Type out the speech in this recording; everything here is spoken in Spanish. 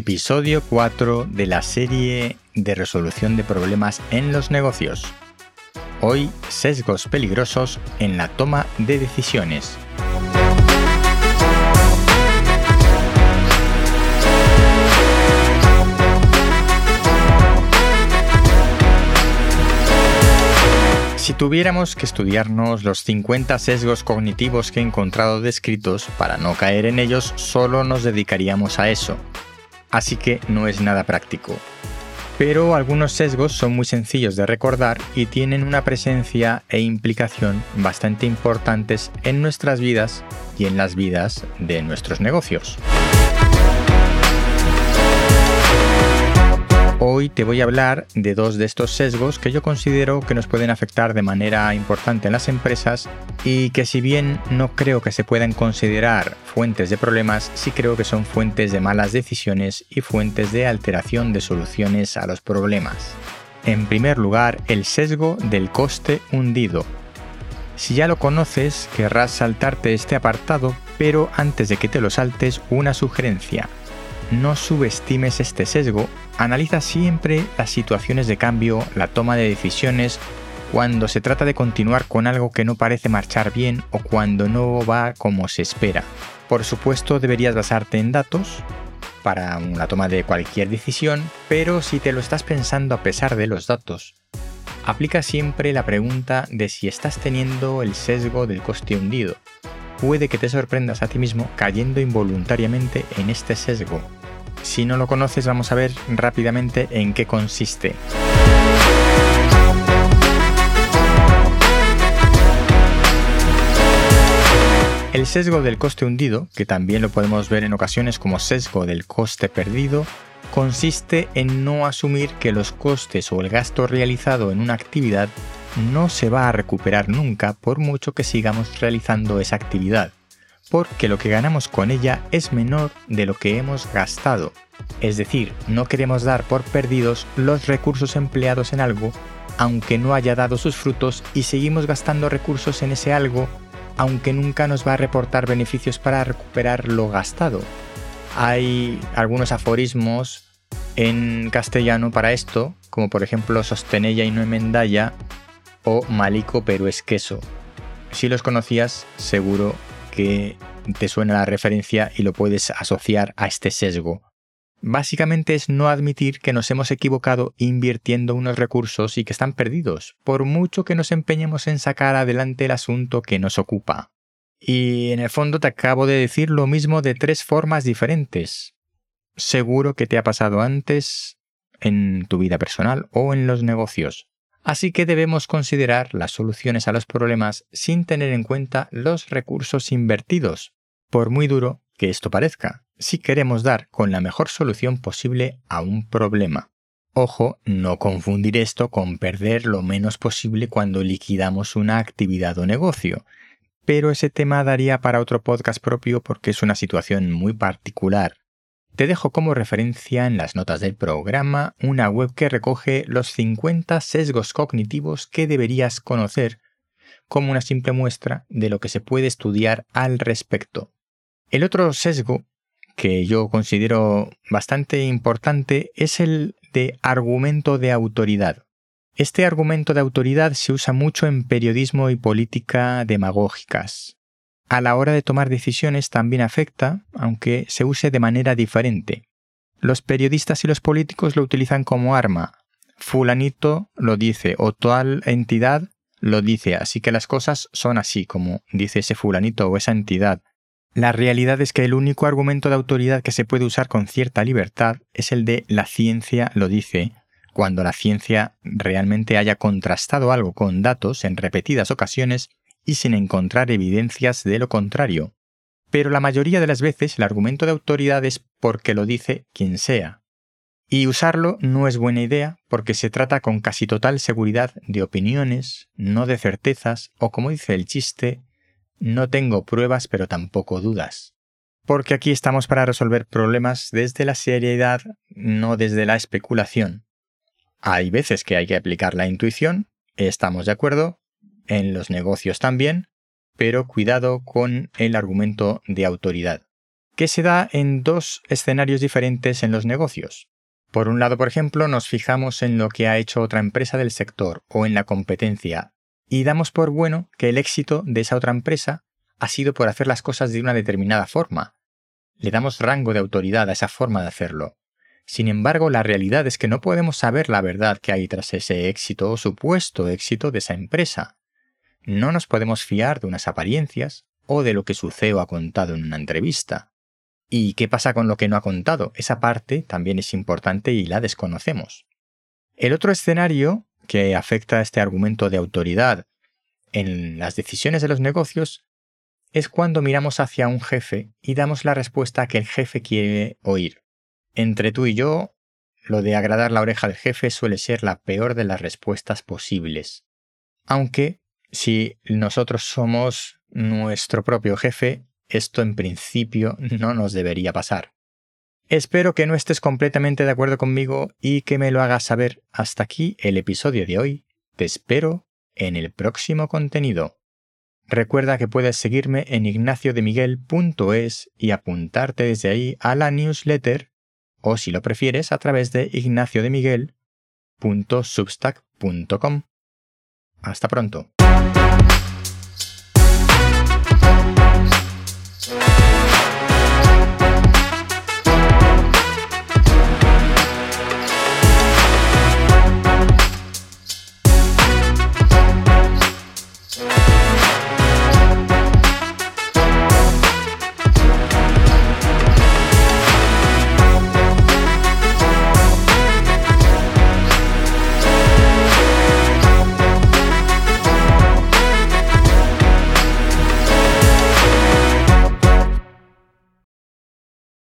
Episodio 4 de la serie de resolución de problemas en los negocios. Hoy, sesgos peligrosos en la toma de decisiones. Si tuviéramos que estudiarnos los 50 sesgos cognitivos que he encontrado descritos, para no caer en ellos, solo nos dedicaríamos a eso. Así que no es nada práctico. Pero algunos sesgos son muy sencillos de recordar y tienen una presencia e implicación bastante importantes en nuestras vidas y en las vidas de nuestros negocios. Hoy te voy a hablar de dos de estos sesgos que yo considero que nos pueden afectar de manera importante en las empresas y que si bien no creo que se puedan considerar fuentes de problemas, sí creo que son fuentes de malas decisiones y fuentes de alteración de soluciones a los problemas. En primer lugar, el sesgo del coste hundido. Si ya lo conoces, querrás saltarte este apartado, pero antes de que te lo saltes, una sugerencia no subestimes este sesgo, analiza siempre las situaciones de cambio, la toma de decisiones, cuando se trata de continuar con algo que no parece marchar bien o cuando no va como se espera. Por supuesto deberías basarte en datos para la toma de cualquier decisión, pero si te lo estás pensando a pesar de los datos, aplica siempre la pregunta de si estás teniendo el sesgo del coste hundido. Puede que te sorprendas a ti mismo cayendo involuntariamente en este sesgo. Si no lo conoces, vamos a ver rápidamente en qué consiste. El sesgo del coste hundido, que también lo podemos ver en ocasiones como sesgo del coste perdido, consiste en no asumir que los costes o el gasto realizado en una actividad no se va a recuperar nunca por mucho que sigamos realizando esa actividad porque lo que ganamos con ella es menor de lo que hemos gastado. Es decir, no queremos dar por perdidos los recursos empleados en algo, aunque no haya dado sus frutos, y seguimos gastando recursos en ese algo, aunque nunca nos va a reportar beneficios para recuperar lo gastado. Hay algunos aforismos en castellano para esto, como por ejemplo sostenella y no emendalla o malico pero es queso. Si los conocías, seguro que te suena la referencia y lo puedes asociar a este sesgo. Básicamente es no admitir que nos hemos equivocado invirtiendo unos recursos y que están perdidos, por mucho que nos empeñemos en sacar adelante el asunto que nos ocupa. Y en el fondo te acabo de decir lo mismo de tres formas diferentes. Seguro que te ha pasado antes en tu vida personal o en los negocios. Así que debemos considerar las soluciones a los problemas sin tener en cuenta los recursos invertidos, por muy duro que esto parezca, si queremos dar con la mejor solución posible a un problema. Ojo, no confundir esto con perder lo menos posible cuando liquidamos una actividad o negocio, pero ese tema daría para otro podcast propio porque es una situación muy particular te dejo como referencia en las notas del programa una web que recoge los 50 sesgos cognitivos que deberías conocer como una simple muestra de lo que se puede estudiar al respecto. El otro sesgo que yo considero bastante importante es el de argumento de autoridad. Este argumento de autoridad se usa mucho en periodismo y política demagógicas a la hora de tomar decisiones también afecta, aunque se use de manera diferente. Los periodistas y los políticos lo utilizan como arma. Fulanito lo dice o tal entidad lo dice, así que las cosas son así, como dice ese fulanito o esa entidad. La realidad es que el único argumento de autoridad que se puede usar con cierta libertad es el de la ciencia lo dice, cuando la ciencia realmente haya contrastado algo con datos en repetidas ocasiones y sin encontrar evidencias de lo contrario. Pero la mayoría de las veces el argumento de autoridad es porque lo dice quien sea. Y usarlo no es buena idea porque se trata con casi total seguridad de opiniones, no de certezas, o como dice el chiste, no tengo pruebas pero tampoco dudas. Porque aquí estamos para resolver problemas desde la seriedad, no desde la especulación. Hay veces que hay que aplicar la intuición, estamos de acuerdo, en los negocios también, pero cuidado con el argumento de autoridad. que se da en dos escenarios diferentes en los negocios. Por un lado, por ejemplo, nos fijamos en lo que ha hecho otra empresa del sector o en la competencia y damos por bueno que el éxito de esa otra empresa ha sido por hacer las cosas de una determinada forma. Le damos rango de autoridad a esa forma de hacerlo. Sin embargo, la realidad es que no podemos saber la verdad que hay tras ese éxito o supuesto éxito de esa empresa. No nos podemos fiar de unas apariencias o de lo que su CEO ha contado en una entrevista. ¿Y qué pasa con lo que no ha contado? Esa parte también es importante y la desconocemos. El otro escenario que afecta a este argumento de autoridad en las decisiones de los negocios es cuando miramos hacia un jefe y damos la respuesta que el jefe quiere oír. Entre tú y yo, lo de agradar la oreja del jefe suele ser la peor de las respuestas posibles. Aunque, si nosotros somos nuestro propio jefe, esto en principio no nos debería pasar. Espero que no estés completamente de acuerdo conmigo y que me lo hagas saber. Hasta aquí el episodio de hoy. Te espero en el próximo contenido. Recuerda que puedes seguirme en ignaciodemiguel.es y apuntarte desde ahí a la newsletter o si lo prefieres a través de ignaciodemiguel.substack.com. Hasta pronto.